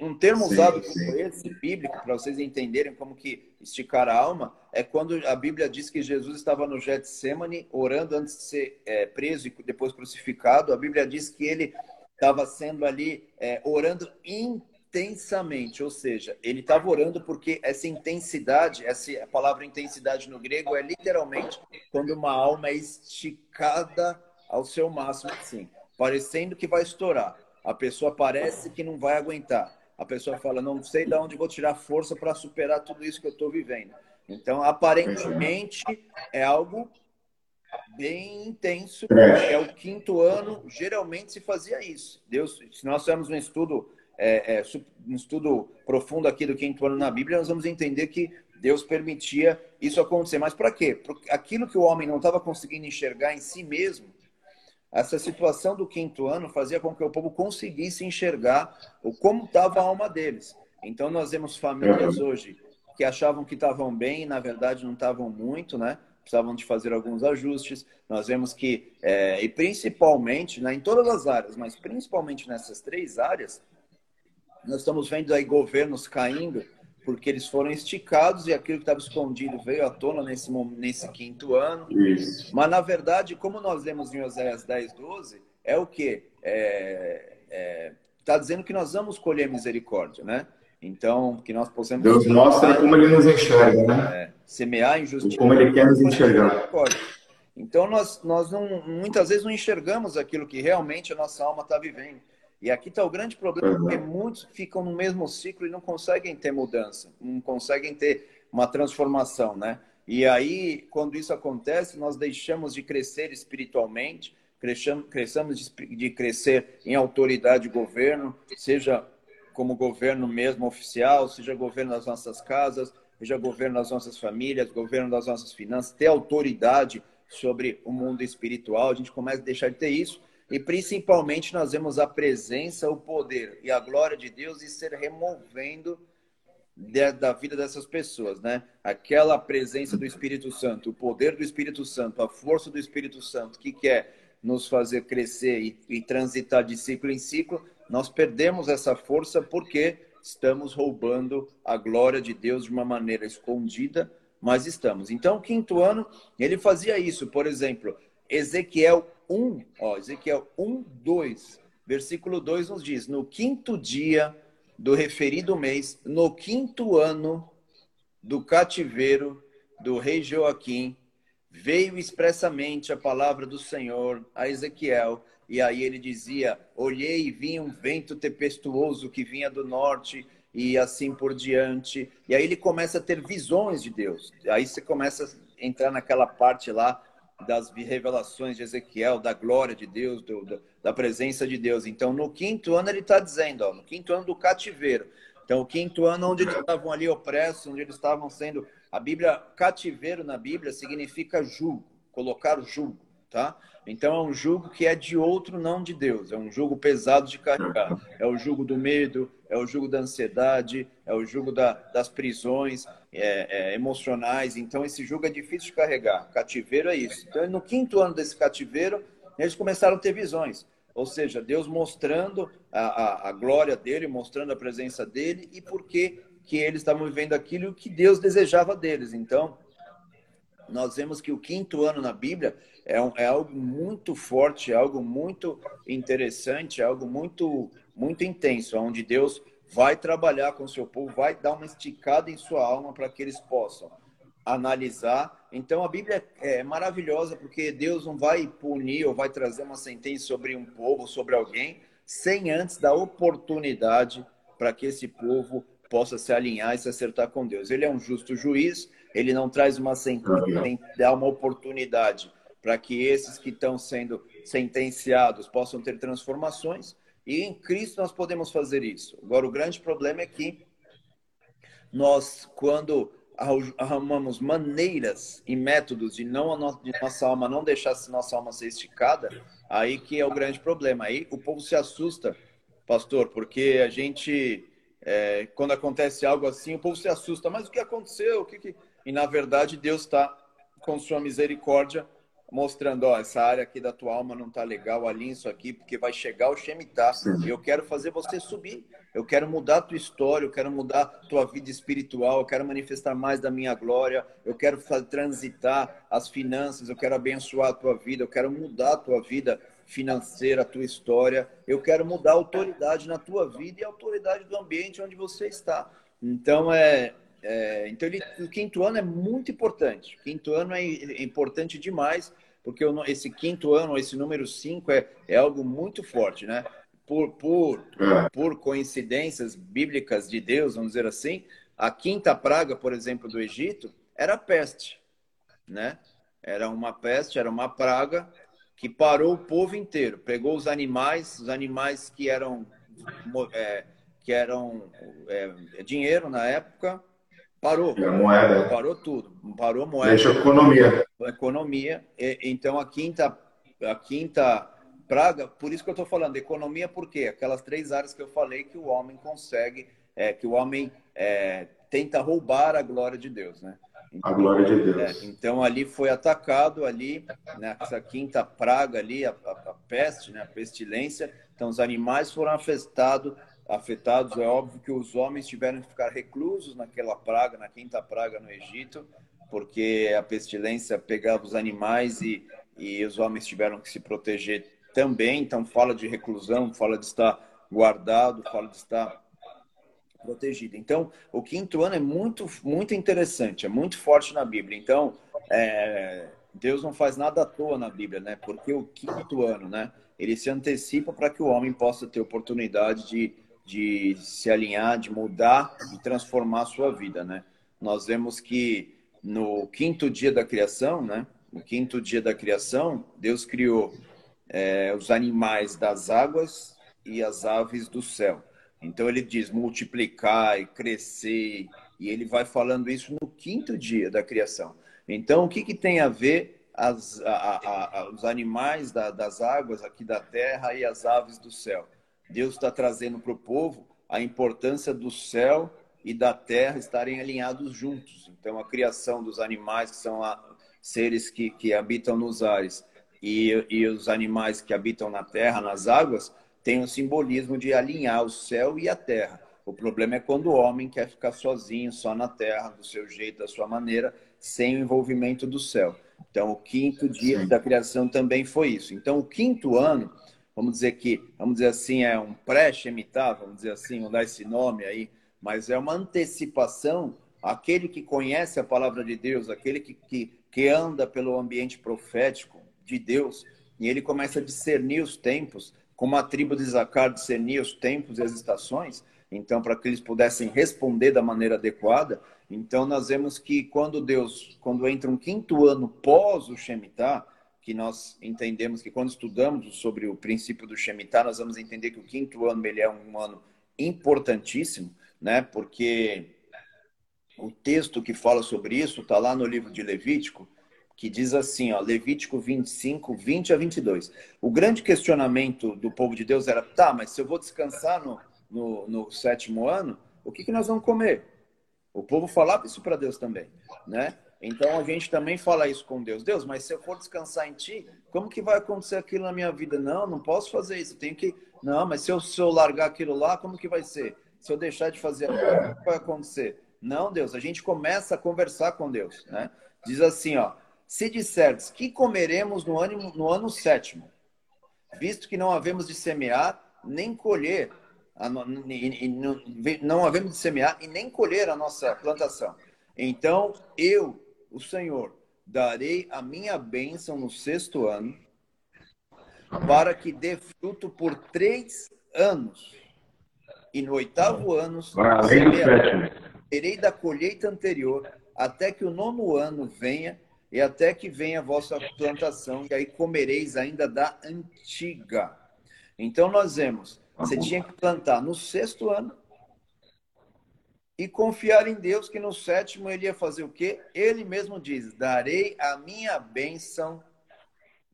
Um termo sim, usado como sim. esse, bíblico, para vocês entenderem como que esticar a alma, é quando a Bíblia diz que Jesus estava no Getsemane, orando antes de ser é, preso e depois crucificado. A Bíblia diz que ele estava sendo ali é, orando intensamente, ou seja, ele estava orando porque essa intensidade, essa a palavra intensidade no grego é literalmente quando uma alma é esticada ao seu máximo, assim, parecendo que vai estourar. A pessoa parece que não vai aguentar. A pessoa fala, não sei de onde vou tirar força para superar tudo isso que eu estou vivendo. Então, aparentemente, é algo bem intenso. É o quinto ano, geralmente se fazia isso. Deus, se nós tivermos um estudo é, é, um estudo profundo aqui do quinto ano na Bíblia, nós vamos entender que Deus permitia isso acontecer. Mas para quê? Porque aquilo que o homem não estava conseguindo enxergar em si mesmo, essa situação do quinto ano fazia com que o povo conseguisse enxergar o como estava a alma deles. Então nós vemos famílias hoje que achavam que estavam bem, e na verdade não estavam muito, né? Precisavam de fazer alguns ajustes. Nós vemos que, é, e principalmente, né, em todas as áreas, mas principalmente nessas três áreas, nós estamos vendo aí governos caindo porque eles foram esticados e aquilo que estava escondido veio à tona nesse, nesse quinto ano. Isso. Mas, na verdade, como nós lemos em Oséias 10, 12, é o quê? Está é, é, tá dizendo que nós vamos colher misericórdia, né? Então, que nós possamos... Deus mostra como ele nos enxerga, né? É, semear injustiça. Como ele quer nos enxergar. Então, nós, nós não, muitas vezes não enxergamos aquilo que realmente a nossa alma está vivendo. E aqui está o grande problema, porque muitos ficam no mesmo ciclo e não conseguem ter mudança, não conseguem ter uma transformação, né? E aí, quando isso acontece, nós deixamos de crescer espiritualmente, cresçamos de crescer em autoridade de governo, seja como governo mesmo oficial, seja governo das nossas casas, seja governo das nossas famílias, governo das nossas finanças, ter autoridade sobre o mundo espiritual, a gente começa a deixar de ter isso e principalmente nós vemos a presença, o poder e a glória de Deus e ser removendo da vida dessas pessoas, né? Aquela presença do Espírito Santo, o poder do Espírito Santo, a força do Espírito Santo que quer nos fazer crescer e, e transitar de ciclo em ciclo, nós perdemos essa força porque estamos roubando a glória de Deus de uma maneira escondida, mas estamos. Então, o quinto ano, ele fazia isso. Por exemplo, Ezequiel 1, ó, Ezequiel 1, 2, versículo 2 nos diz: No quinto dia do referido mês, no quinto ano do cativeiro do rei Joaquim, veio expressamente a palavra do Senhor a Ezequiel. E aí ele dizia: Olhei e vi um vento tempestuoso que vinha do norte, e assim por diante. E aí ele começa a ter visões de Deus. Aí você começa a entrar naquela parte lá das revelações de Ezequiel, da glória de Deus, do, da presença de Deus. Então, no quinto ano, ele está dizendo, ó, no quinto ano do cativeiro. Então, o quinto ano onde eles estavam ali opressos, onde eles estavam sendo. A Bíblia, cativeiro na Bíblia significa jugo, colocar jugo, tá? Então, é um jugo que é de outro, não de Deus. É um jugo pesado de carregar. É o jugo do medo, é o jugo da ansiedade, é o jugo da, das prisões é, é, emocionais. Então, esse jugo é difícil de carregar. Cativeiro é isso. Então, no quinto ano desse cativeiro, eles começaram a ter visões. Ou seja, Deus mostrando a, a, a glória dele, mostrando a presença dele e por que, que eles estavam vivendo aquilo que Deus desejava deles. Então, nós vemos que o quinto ano na Bíblia é, um, é algo muito forte, é algo muito interessante, é algo muito, muito intenso, onde Deus vai trabalhar com o seu povo, vai dar uma esticada em sua alma para que eles possam analisar. Então a Bíblia é maravilhosa porque Deus não vai punir ou vai trazer uma sentença sobre um povo, sobre alguém, sem antes dar oportunidade para que esse povo possa se alinhar e se acertar com Deus. Ele é um justo juiz, ele não traz uma sentença, nem dá uma oportunidade para que esses que estão sendo sentenciados possam ter transformações. E em Cristo nós podemos fazer isso. Agora, o grande problema é que nós, quando arrumamos maneiras e métodos de não de nossa alma não deixar nossa alma ser esticada, aí que é o grande problema. Aí o povo se assusta, pastor, porque a gente é, quando acontece algo assim, o povo se assusta. Mas o que aconteceu? O que, que... E na verdade Deus está com sua misericórdia mostrando, ó, essa área aqui da tua alma não tá legal, alinha isso aqui, porque vai chegar o Shemitah. E eu quero fazer você subir. Eu quero mudar a tua história, eu quero mudar a tua vida espiritual, eu quero manifestar mais da minha glória, eu quero transitar as finanças, eu quero abençoar a tua vida, eu quero mudar a tua vida financeira, a tua história, eu quero mudar a autoridade na tua vida e a autoridade do ambiente onde você está. Então, é, é, então, ele, o quinto ano é muito importante. O quinto ano é, importante demais, porque esse quinto ano, esse número cinco, é, é algo muito forte, né? Por, por, por coincidências bíblicas de Deus, vamos dizer assim, a quinta praga, por exemplo, do Egito, era a peste, né? Era uma peste, era uma praga que parou o povo inteiro. Pegou os animais, os animais que eram, é, que eram é, dinheiro na época, Parou. E a moeda. Parou tudo. Parou a moeda. Deixa a economia. A economia. Então, a quinta, a quinta praga, por isso que eu estou falando, economia, por quê? Aquelas três áreas que eu falei que o homem consegue, é, que o homem é, tenta roubar a glória de Deus, né? Então, a glória de Deus. É, então, ali foi atacado, ali, nessa né, quinta praga ali, a, a, a peste, né, a pestilência. Então, os animais foram afetados afetados. É óbvio que os homens tiveram que ficar reclusos naquela praga, na quinta praga no Egito, porque a pestilência pegava os animais e, e os homens tiveram que se proteger também. Então, fala de reclusão, fala de estar guardado, fala de estar protegido. Então, o quinto ano é muito, muito interessante, é muito forte na Bíblia. Então, é, Deus não faz nada à toa na Bíblia, né? Porque o quinto ano, né? Ele se antecipa para que o homem possa ter oportunidade de de se alinhar, de mudar e transformar a sua vida, né? Nós vemos que no quinto dia da criação, né? No quinto dia da criação, Deus criou é, os animais das águas e as aves do céu. Então ele diz multiplicar e crescer, e ele vai falando isso no quinto dia da criação. Então, o que, que tem a ver as, a, a, a, os animais da, das águas aqui da terra e as aves do céu? Deus está trazendo para o povo a importância do céu e da terra estarem alinhados juntos. Então, a criação dos animais, que são seres que, que habitam nos ares, e, e os animais que habitam na terra, nas águas, tem o simbolismo de alinhar o céu e a terra. O problema é quando o homem quer ficar sozinho, só na terra, do seu jeito, da sua maneira, sem o envolvimento do céu. Então, o quinto dia Sim. da criação também foi isso. Então, o quinto ano, vamos dizer que, vamos dizer assim, é um pré-Shemitah, vamos dizer assim, vamos dar esse nome aí, mas é uma antecipação. Aquele que conhece a palavra de Deus, aquele que, que, que anda pelo ambiente profético de Deus, e ele começa a discernir os tempos, como a tribo de Zacar discernia os tempos e as estações, então, para que eles pudessem responder da maneira adequada. Então, nós vemos que quando Deus, quando entra um quinto ano pós o Shemitah, que nós entendemos que quando estudamos sobre o princípio do Shemitah, nós vamos entender que o quinto ano ele é um ano importantíssimo, né? Porque o texto que fala sobre isso está lá no livro de Levítico, que diz assim, ó, Levítico 25, 20 a 22. O grande questionamento do povo de Deus era, tá, mas se eu vou descansar no, no, no sétimo ano, o que, que nós vamos comer? O povo falava isso para Deus também, né? Então a gente também fala isso com Deus. Deus, mas se eu for descansar em Ti, como que vai acontecer aquilo na minha vida? Não, não posso fazer isso. Eu tenho que. Não, mas se eu, se eu largar aquilo lá, como que vai ser? Se eu deixar de fazer aquilo, o que vai acontecer? Não, Deus. A gente começa a conversar com Deus, né? Diz assim, ó. Se disserdes que comeremos no ano, no ano sétimo, visto que não havemos de semear nem colher, não havemos de semear e nem colher a nossa plantação. Então eu o Senhor, darei a minha bênção no sexto ano, para que dê fruto por três anos. E no oitavo ano, terei da colheita anterior, até que o nono ano venha, e até que venha a vossa plantação, e aí comereis ainda da antiga. Então nós vemos, você tinha que plantar no sexto ano, e confiar em Deus que no sétimo ele ia fazer o quê? Ele mesmo diz: darei a minha bênção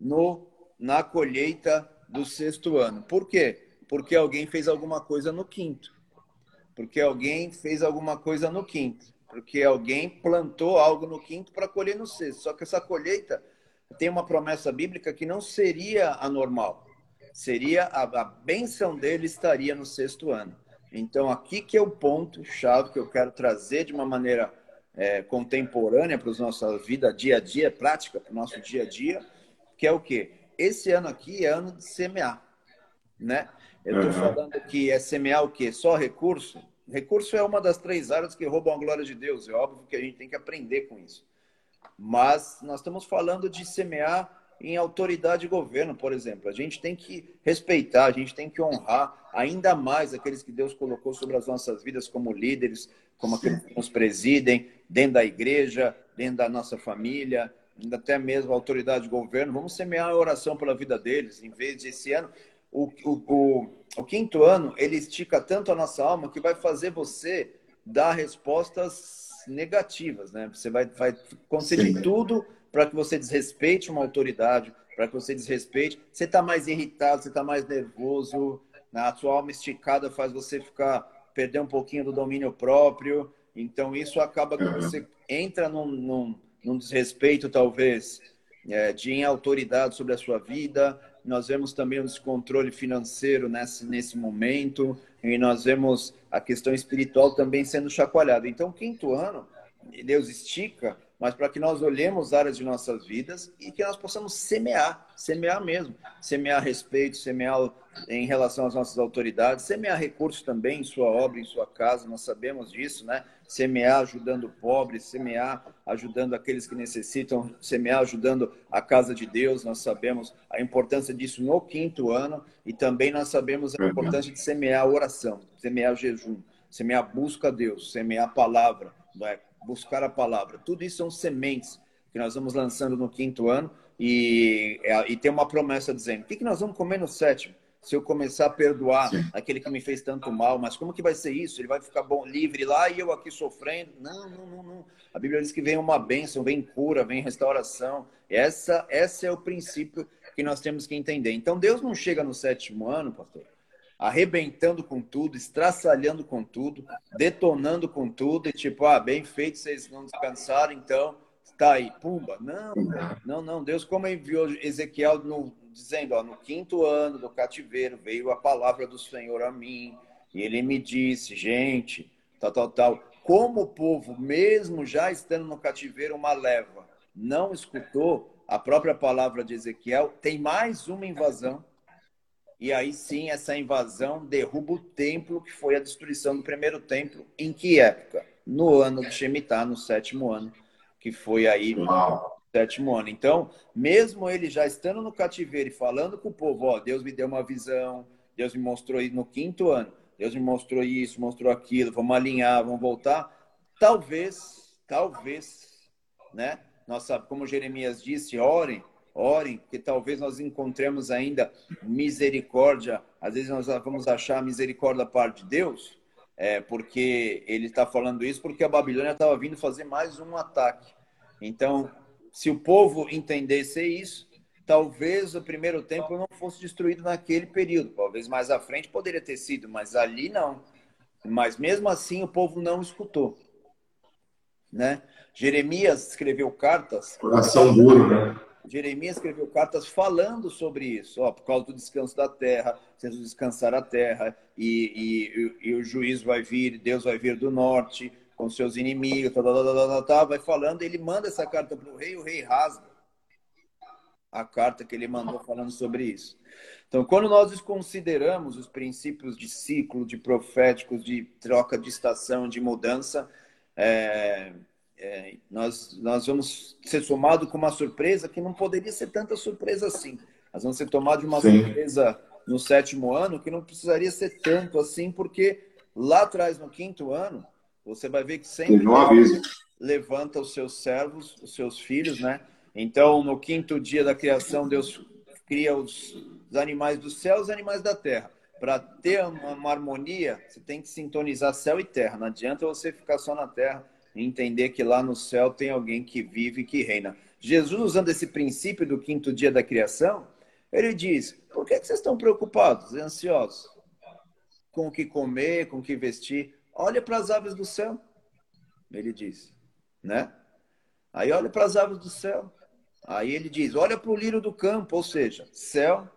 no, na colheita do sexto ano. Por quê? Porque alguém fez alguma coisa no quinto. Porque alguém fez alguma coisa no quinto. Porque alguém plantou algo no quinto para colher no sexto. Só que essa colheita tem uma promessa bíblica que não seria anormal. Seria a, a bênção dele estaria no sexto ano. Então, aqui que é o ponto-chave que eu quero trazer de uma maneira é, contemporânea para a nossa vida dia a dia, prática para o nosso dia a dia, que é o quê? Esse ano aqui é ano de semear, né? Eu estou uhum. falando que é semear o quê? Só recurso? Recurso é uma das três áreas que roubam a glória de Deus. É óbvio que a gente tem que aprender com isso. Mas nós estamos falando de semear em autoridade e governo, por exemplo. A gente tem que respeitar, a gente tem que honrar ainda mais aqueles que Deus colocou sobre as nossas vidas como líderes, como aqueles que nos presidem, dentro da igreja, dentro da nossa família, até mesmo a autoridade de governo. Vamos semear a oração pela vida deles, em vez de esse ano. O, o, o, o quinto ano, ele estica tanto a nossa alma que vai fazer você dar respostas negativas, né? Você vai, vai acontecer de tudo para que você desrespeite uma autoridade, para que você desrespeite. Você está mais irritado, você está mais nervoso, né? a sua alma esticada faz você ficar perder um pouquinho do domínio próprio. Então isso acaba que você entra num, num, num desrespeito talvez é, de autoridade sobre a sua vida. Nós vemos também um descontrole financeiro nesse, nesse momento e nós vemos a questão espiritual também sendo chacoalhada. Então, quinto ano, Deus estica mas para que nós olhemos áreas de nossas vidas e que nós possamos semear, semear mesmo, semear respeito, semear em relação às nossas autoridades, semear recursos também em sua obra, em sua casa, nós sabemos disso, né? Semear ajudando o pobre, semear ajudando aqueles que necessitam, semear ajudando a casa de Deus, nós sabemos a importância disso no quinto ano e também nós sabemos a importância de semear a oração, semear jejum, semear a busca a Deus, semear a palavra, não é? Buscar a palavra. Tudo isso são sementes que nós vamos lançando no quinto ano e, é, e tem uma promessa dizendo: o que, que nós vamos comer no sétimo? Se eu começar a perdoar Sim. aquele que me fez tanto mal, mas como que vai ser isso? Ele vai ficar bom, livre lá e eu aqui sofrendo? Não, não, não, não. A Bíblia diz que vem uma bênção, vem cura, vem restauração. Essa, essa é o princípio que nós temos que entender. Então Deus não chega no sétimo ano, pastor, arrebentando com tudo, estraçalhando com tudo, detonando com tudo, e tipo, ah, bem feito, vocês não descansaram, então tá aí, pumba. Não, não, não. Deus, como enviou Ezequiel no, dizendo, ó, no quinto ano do cativeiro veio a palavra do Senhor a mim, e ele me disse, gente, tal, tal, tal. Como o povo, mesmo já estando no cativeiro, uma leva, não escutou a própria palavra de Ezequiel, tem mais uma invasão. E aí sim, essa invasão derruba o templo, que foi a destruição do primeiro templo. Em que época? No ano de Shemitah, no sétimo ano que foi aí no sétimo ano. Então, mesmo ele já estando no cativeiro e falando com o povo, ó, Deus me deu uma visão, Deus me mostrou isso no quinto ano, Deus me mostrou isso, mostrou aquilo, vamos alinhar, vamos voltar. Talvez, talvez, né? Nossa, como Jeremias disse, orem, orem, que talvez nós encontremos ainda misericórdia. Às vezes nós vamos achar misericórdia da parte de Deus, é, porque ele está falando isso porque a Babilônia estava vindo fazer mais um ataque. Então, se o povo entendesse isso, talvez o primeiro templo não fosse destruído naquele período. Talvez mais à frente poderia ter sido, mas ali não. Mas mesmo assim o povo não escutou. Né? Jeremias escreveu cartas. Coração duro, né? Jeremias escreveu cartas falando sobre isso, ó, por causa do descanso da terra, sendo descansar a terra, e, e, e, o juízo vai vir, Deus vai vir do norte com seus inimigos, tá, tá, tá, tá vai falando, ele manda essa carta para o rei, o rei rasga a carta que ele mandou falando sobre isso. Então, quando nós consideramos os princípios de ciclo, de proféticos, de troca de estação, de mudança, é, é, nós, nós vamos ser somados com uma surpresa que não poderia ser tanta surpresa assim. Nós vamos ser tomados de uma Sim. surpresa no sétimo ano que não precisaria ser tanto assim, porque lá atrás, no quinto ano, você vai ver que sempre levanta os seus servos, os seus filhos, né? Então, no quinto dia da criação, Deus cria os, os animais do céu e os animais da terra. Para ter uma, uma harmonia, você tem que sintonizar céu e terra. Não adianta você ficar só na terra entender que lá no céu tem alguém que vive e que reina. Jesus, usando esse princípio do quinto dia da criação, ele diz: por que, vocês estão preocupados e ansiosos? Com o que comer, com o que vestir? Olha para as aves do céu, ele diz, né? Aí olha para as aves do céu. Aí ele diz: olha para o lírio do campo, ou seja, céu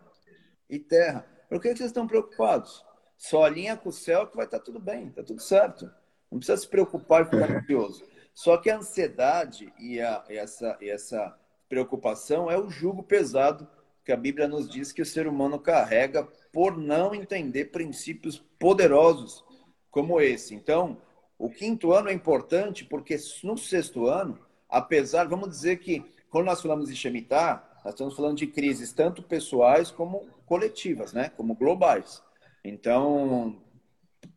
e terra. Por que vocês estão preocupados? Só alinha com o céu que vai estar tudo bem, está tudo certo. Não precisa se preocupar e ficar ansioso. Só que a ansiedade e, a, essa, essa preocupação é o jugo pesado que a Bíblia nos diz que o ser humano carrega por não entender princípios poderosos como esse. Então, o quinto ano é importante porque no sexto ano, apesar, vamos dizer que quando nós falamos de Shemitah, nós estamos falando de crises tanto pessoais como coletivas, né? como globais. Então,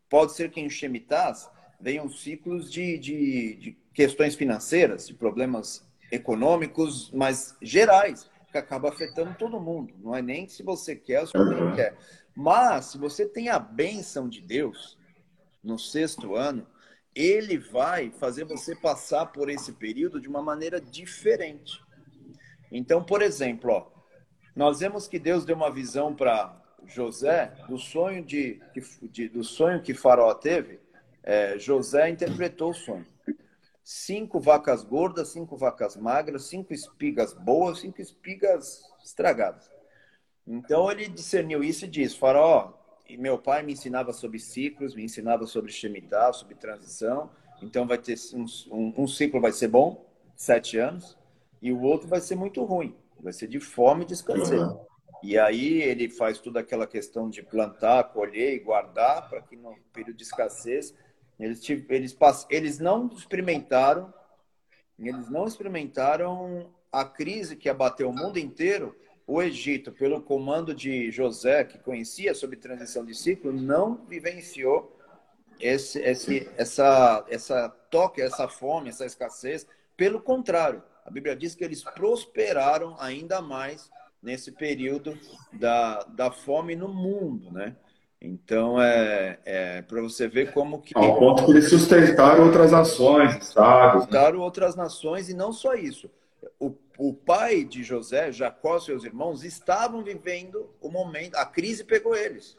pode ser que em Shemitah venham ciclos de, de, de questões financeiras, de problemas econômicos, mas gerais, que acaba afetando todo mundo. Não é nem se você quer ou se você não quer. Mas, se você tem a bênção de Deus no sexto ano, ele vai fazer você passar por esse período de uma maneira diferente. Então, por exemplo, ó, nós vemos que Deus deu uma visão para José do sonho de, de, do sonho que Faraó teve é, José interpretou o sonho. Cinco vacas gordas, cinco vacas magras, cinco espigas boas, cinco espigas estragadas. Então ele discerniu isso e disse: Faraó, e meu pai me ensinava sobre ciclos, me ensinava sobre Shemitah, sobre transição. Então vai ter um, um, um ciclo vai ser bom, sete anos, e o outro vai ser muito ruim, vai ser de fome e de escassez. E aí ele faz toda aquela questão de plantar, colher e guardar para que no período de escassez eles, eles, eles não experimentaram, eles não experimentaram a crise que abateu o mundo inteiro. O Egito, pelo comando de José, que conhecia sobre transição de ciclo, não vivenciou esse, esse, essa, essa toque, essa fome, essa escassez. Pelo contrário, a Bíblia diz que eles prosperaram ainda mais nesse período da, da fome no mundo, né? Então, é, é para você ver como que... Ao ponto que eles sustentaram outras nações, estados. Sustentaram né? outras nações, e não só isso. O, o pai de José, Jacó e seus irmãos, estavam vivendo o momento... A crise pegou eles.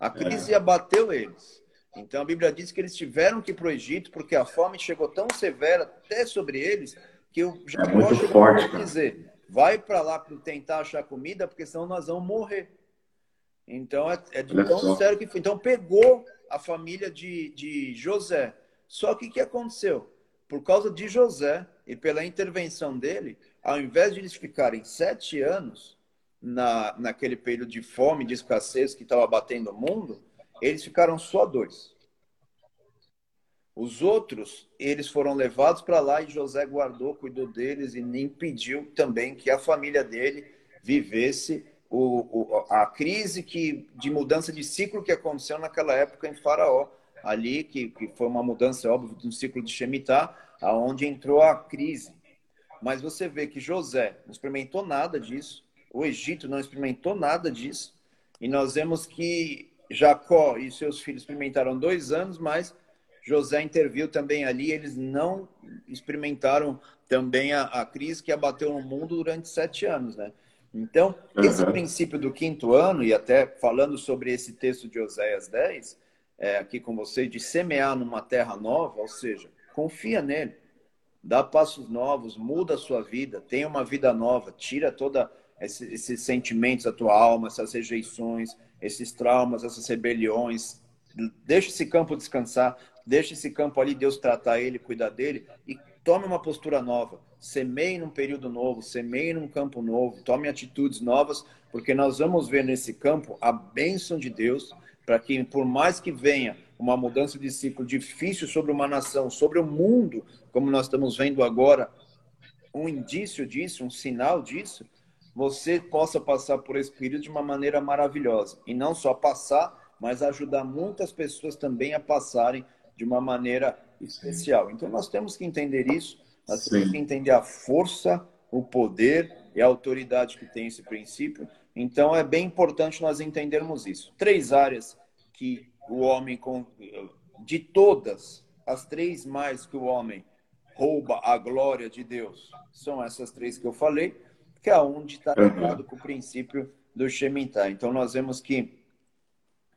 A crise é. abateu eles. Então, a Bíblia diz que eles tiveram que ir para o Egito, porque a fome chegou tão severa até sobre eles, que o Jacó é muito forte, dizer, vai para lá para tentar achar comida, porque senão nós vamos morrer. Então, é, é de tão sério que foi. Então, pegou a família de, de José. Só que o que aconteceu? Por causa de José e pela intervenção dele, ao invés de eles ficarem sete anos na, naquele período de fome, de escassez que estava batendo o mundo, eles ficaram só dois. Os outros, eles foram levados para lá e José guardou, cuidou deles e impediu também que a família dele vivesse o, o, a crise que, de mudança de ciclo que aconteceu naquela época em Faraó, ali, que, que foi uma mudança, óbvio, de um ciclo de Shemitah, aonde entrou a crise. Mas você vê que José não experimentou nada disso, o Egito não experimentou nada disso, e nós vemos que Jacó e seus filhos experimentaram dois anos, mas José interviu também ali, eles não experimentaram também a, a crise que abateu no mundo durante sete anos, né? Então, esse uhum. princípio do quinto ano, e até falando sobre esse texto de Oséias 10, é, aqui com você, de semear numa terra nova, ou seja, confia nele, dá passos novos, muda a sua vida, tenha uma vida nova, tira toda esse, esses sentimentos da tua alma, essas rejeições, esses traumas, essas rebeliões, deixa esse campo descansar, deixa esse campo ali, Deus tratar ele, cuidar dele, e tome uma postura nova semeie num período novo, semeie num campo novo, tome atitudes novas, porque nós vamos ver nesse campo a bênção de Deus para que, por mais que venha uma mudança de ciclo difícil sobre uma nação, sobre o mundo, como nós estamos vendo agora, um indício disso, um sinal disso, você possa passar por esse período de uma maneira maravilhosa. E não só passar, mas ajudar muitas pessoas também a passarem de uma maneira especial. Então, nós temos que entender isso nós Sim. temos que entender a força, o poder e a autoridade que tem esse princípio. Então, é bem importante nós entendermos isso. Três áreas que o homem, de todas, as três mais que o homem rouba a glória de Deus, são essas três que eu falei, que é onde está ligado com o princípio do Shemitah. Então, nós vemos que,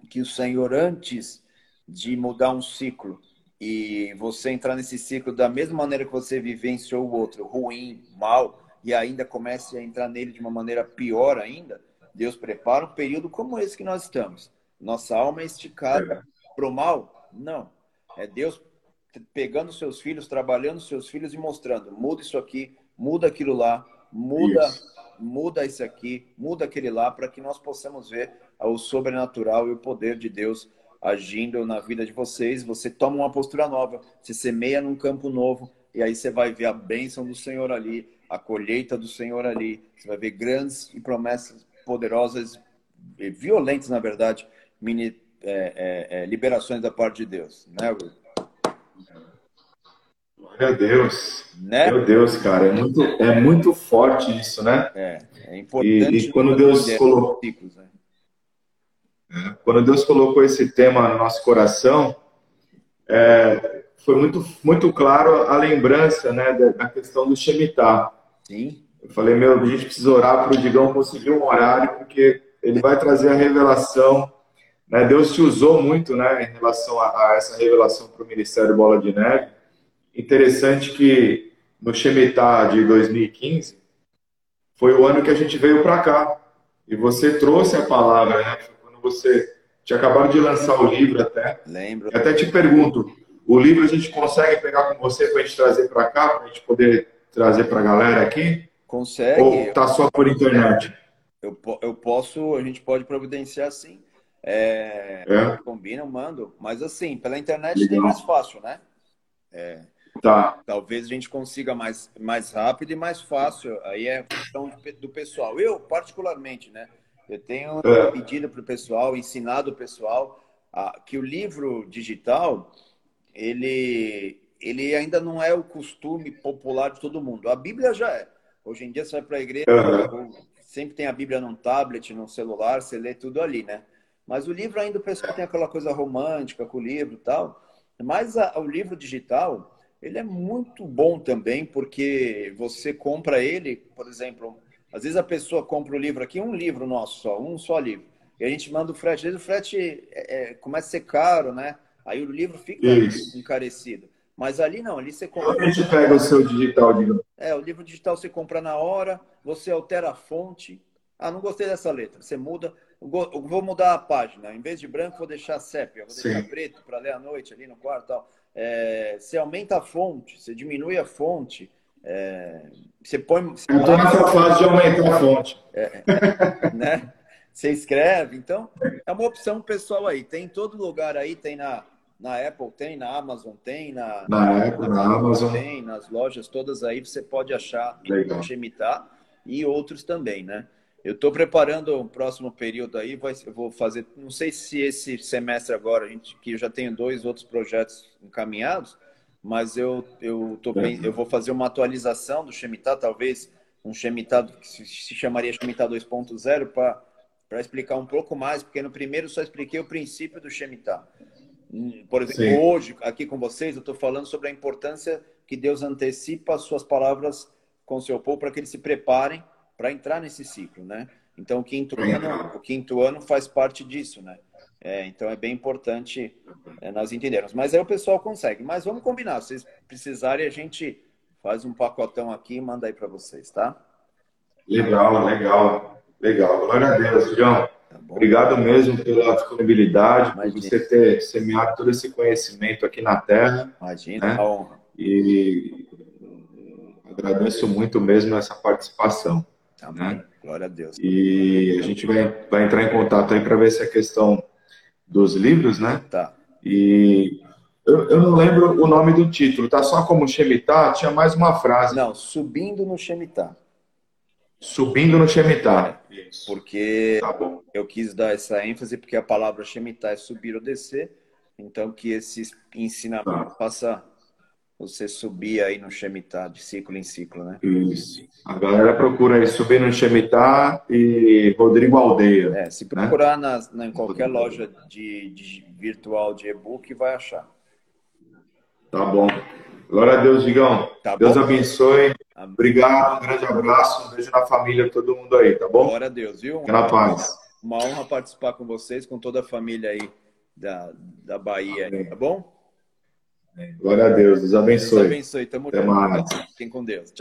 que o Senhor, antes de mudar um ciclo, e você entrar nesse ciclo da mesma maneira que você vivenciou o outro, ruim, mal, e ainda comece a entrar nele de uma maneira pior ainda, Deus prepara um período como esse que nós estamos. Nossa alma é esticada para o mal? Não. É Deus pegando seus filhos, trabalhando seus filhos e mostrando: muda isso aqui, muda aquilo lá, muda, isso. muda isso aqui, muda aquele lá, para que nós possamos ver o sobrenatural e o poder de Deus agindo na vida de vocês, você toma uma postura nova, se semeia num campo novo, e aí você vai ver a bênção do Senhor ali, a colheita do Senhor ali, você vai ver grandes e promessas poderosas, e violentas, na verdade, mini, é, é, é, liberações da parte de Deus, né, Will? Glória a Deus. Né? Meu Deus, cara, é muito, é muito forte isso, né? É, é importante. E, e quando Deus colocou. Ciclos, né? Quando Deus colocou esse tema no nosso coração, é, foi muito, muito claro a lembrança né, da, questão do Shemitah. Sim. Eu falei, meu, a gente precisa orar para o Digão conseguir um horário, porque ele vai trazer a revelação. Né? Deus te usou muito né, em relação a, a essa revelação para o Ministério Bola de Neve. Interessante que no Shemitah de 2015 foi o ano que a gente veio para cá. E você trouxe a palavra, né? você tinha acabado de lançar o livro até. Lembro. Eu até te pergunto, o livro a gente consegue pegar com você para a gente trazer para cá, para a gente poder trazer para a galera aqui? Consegue. Ou tá só por internet? Eu, eu posso, a gente pode providenciar sim. É, é. Combina, eu mando. Mas assim, pela internet Legal. tem mais fácil, né? É, tá. Talvez a gente consiga mais, mais rápido e mais fácil. Aí é questão do pessoal. Eu, particularmente, né? Eu tenho é. pedido para o pessoal, ensinado o pessoal a, que o livro digital ele ele ainda não é o costume popular de todo mundo. A Bíblia já é. Hoje em dia você vai para a igreja, uhum. sempre tem a Bíblia num tablet, num celular, você lê tudo ali, né? Mas o livro ainda o pessoal tem aquela coisa romântica com o livro e tal. Mas a, o livro digital, ele é muito bom também, porque você compra ele, por exemplo, às vezes a pessoa compra o livro aqui, um livro nosso só, um só livro. E a gente manda o frete. Às vezes o frete é, é, começa a ser caro, né? Aí o livro fica Isso. encarecido. Mas ali não, ali você compra. A gente pega o seu digital, digamos. É, o livro digital você compra na hora, você altera a fonte. Ah, não gostei dessa letra. Você muda. Vou mudar a página. Em vez de branco, vou deixar sépia, vou deixar Sim. preto para ler à noite ali no quarto. Tal. É, você aumenta a fonte, você diminui a fonte. É, você põe. Você Eu estou nessa fase de aumentar a fonte. É, né? Você escreve. Então, é uma opção pessoal aí. Tem em todo lugar aí, tem na na Apple tem, na Amazon tem, na, na Apple, na, na Amazon tem, nas lojas todas aí você pode achar o Shemitah e outros também, né? Eu estou preparando o próximo período aí, vai, eu vou fazer, não sei se esse semestre agora, a gente, que eu já tenho dois outros projetos encaminhados, mas eu, eu, tô, eu vou fazer uma atualização do Shemitah, talvez um Shemitah que se chamaria Shemitah 2.0 para explicar um pouco mais, porque no primeiro só expliquei o princípio do Shemitah. Por exemplo, Sim. hoje, aqui com vocês, eu estou falando sobre a importância que Deus antecipa as suas palavras com o seu povo para que eles se preparem para entrar nesse ciclo, né? Então, o quinto ano, o quinto ano faz parte disso, né? É, então, é bem importante é, nós entendermos. Mas aí o pessoal consegue. Mas vamos combinar. Se vocês precisarem, a gente faz um pacotão aqui e manda aí para vocês, tá? Legal, legal. Legal. Glória a Deus, João. Tá Obrigado mesmo pela disponibilidade, Imagina. por você ter semeado todo esse conhecimento aqui na Terra. Imagina, né? a honra. E agradeço muito mesmo essa participação. Amém. Né? Glória a Deus. E a gente vai, vai entrar em contato aí para ver se a questão dos livros, né? Tá. E eu, eu, não lembro o nome do título, tá? Só como Shemitah, tinha mais uma frase. Não, Subindo no Shemitah. Subindo no Shemitah. Porque tá eu quis dar essa ênfase, porque a palavra Shemitah é subir ou descer. Então, que esse ensinamento tá. faça você subir aí no Shemitah, de ciclo em ciclo, né? Isso. A galera procura aí subir no Shemitah e Rodrigo Aldeia. É, se procurar né? na, em qualquer loja de, de virtual de e-book, vai achar. Tá bom. Glória a Deus, Digão. Tá Deus bom. abençoe. Obrigado, um grande abraço, um beijo na família, todo mundo aí, tá bom? Glória a Deus, viu? Fica na paz. Uma honra participar com vocês, com toda a família aí da, da Bahia, Amém. tá bom? Glória a Deus, Deus abençoe. Deus abençoe, tamo Até mais. Fiquem com Deus. Tchau.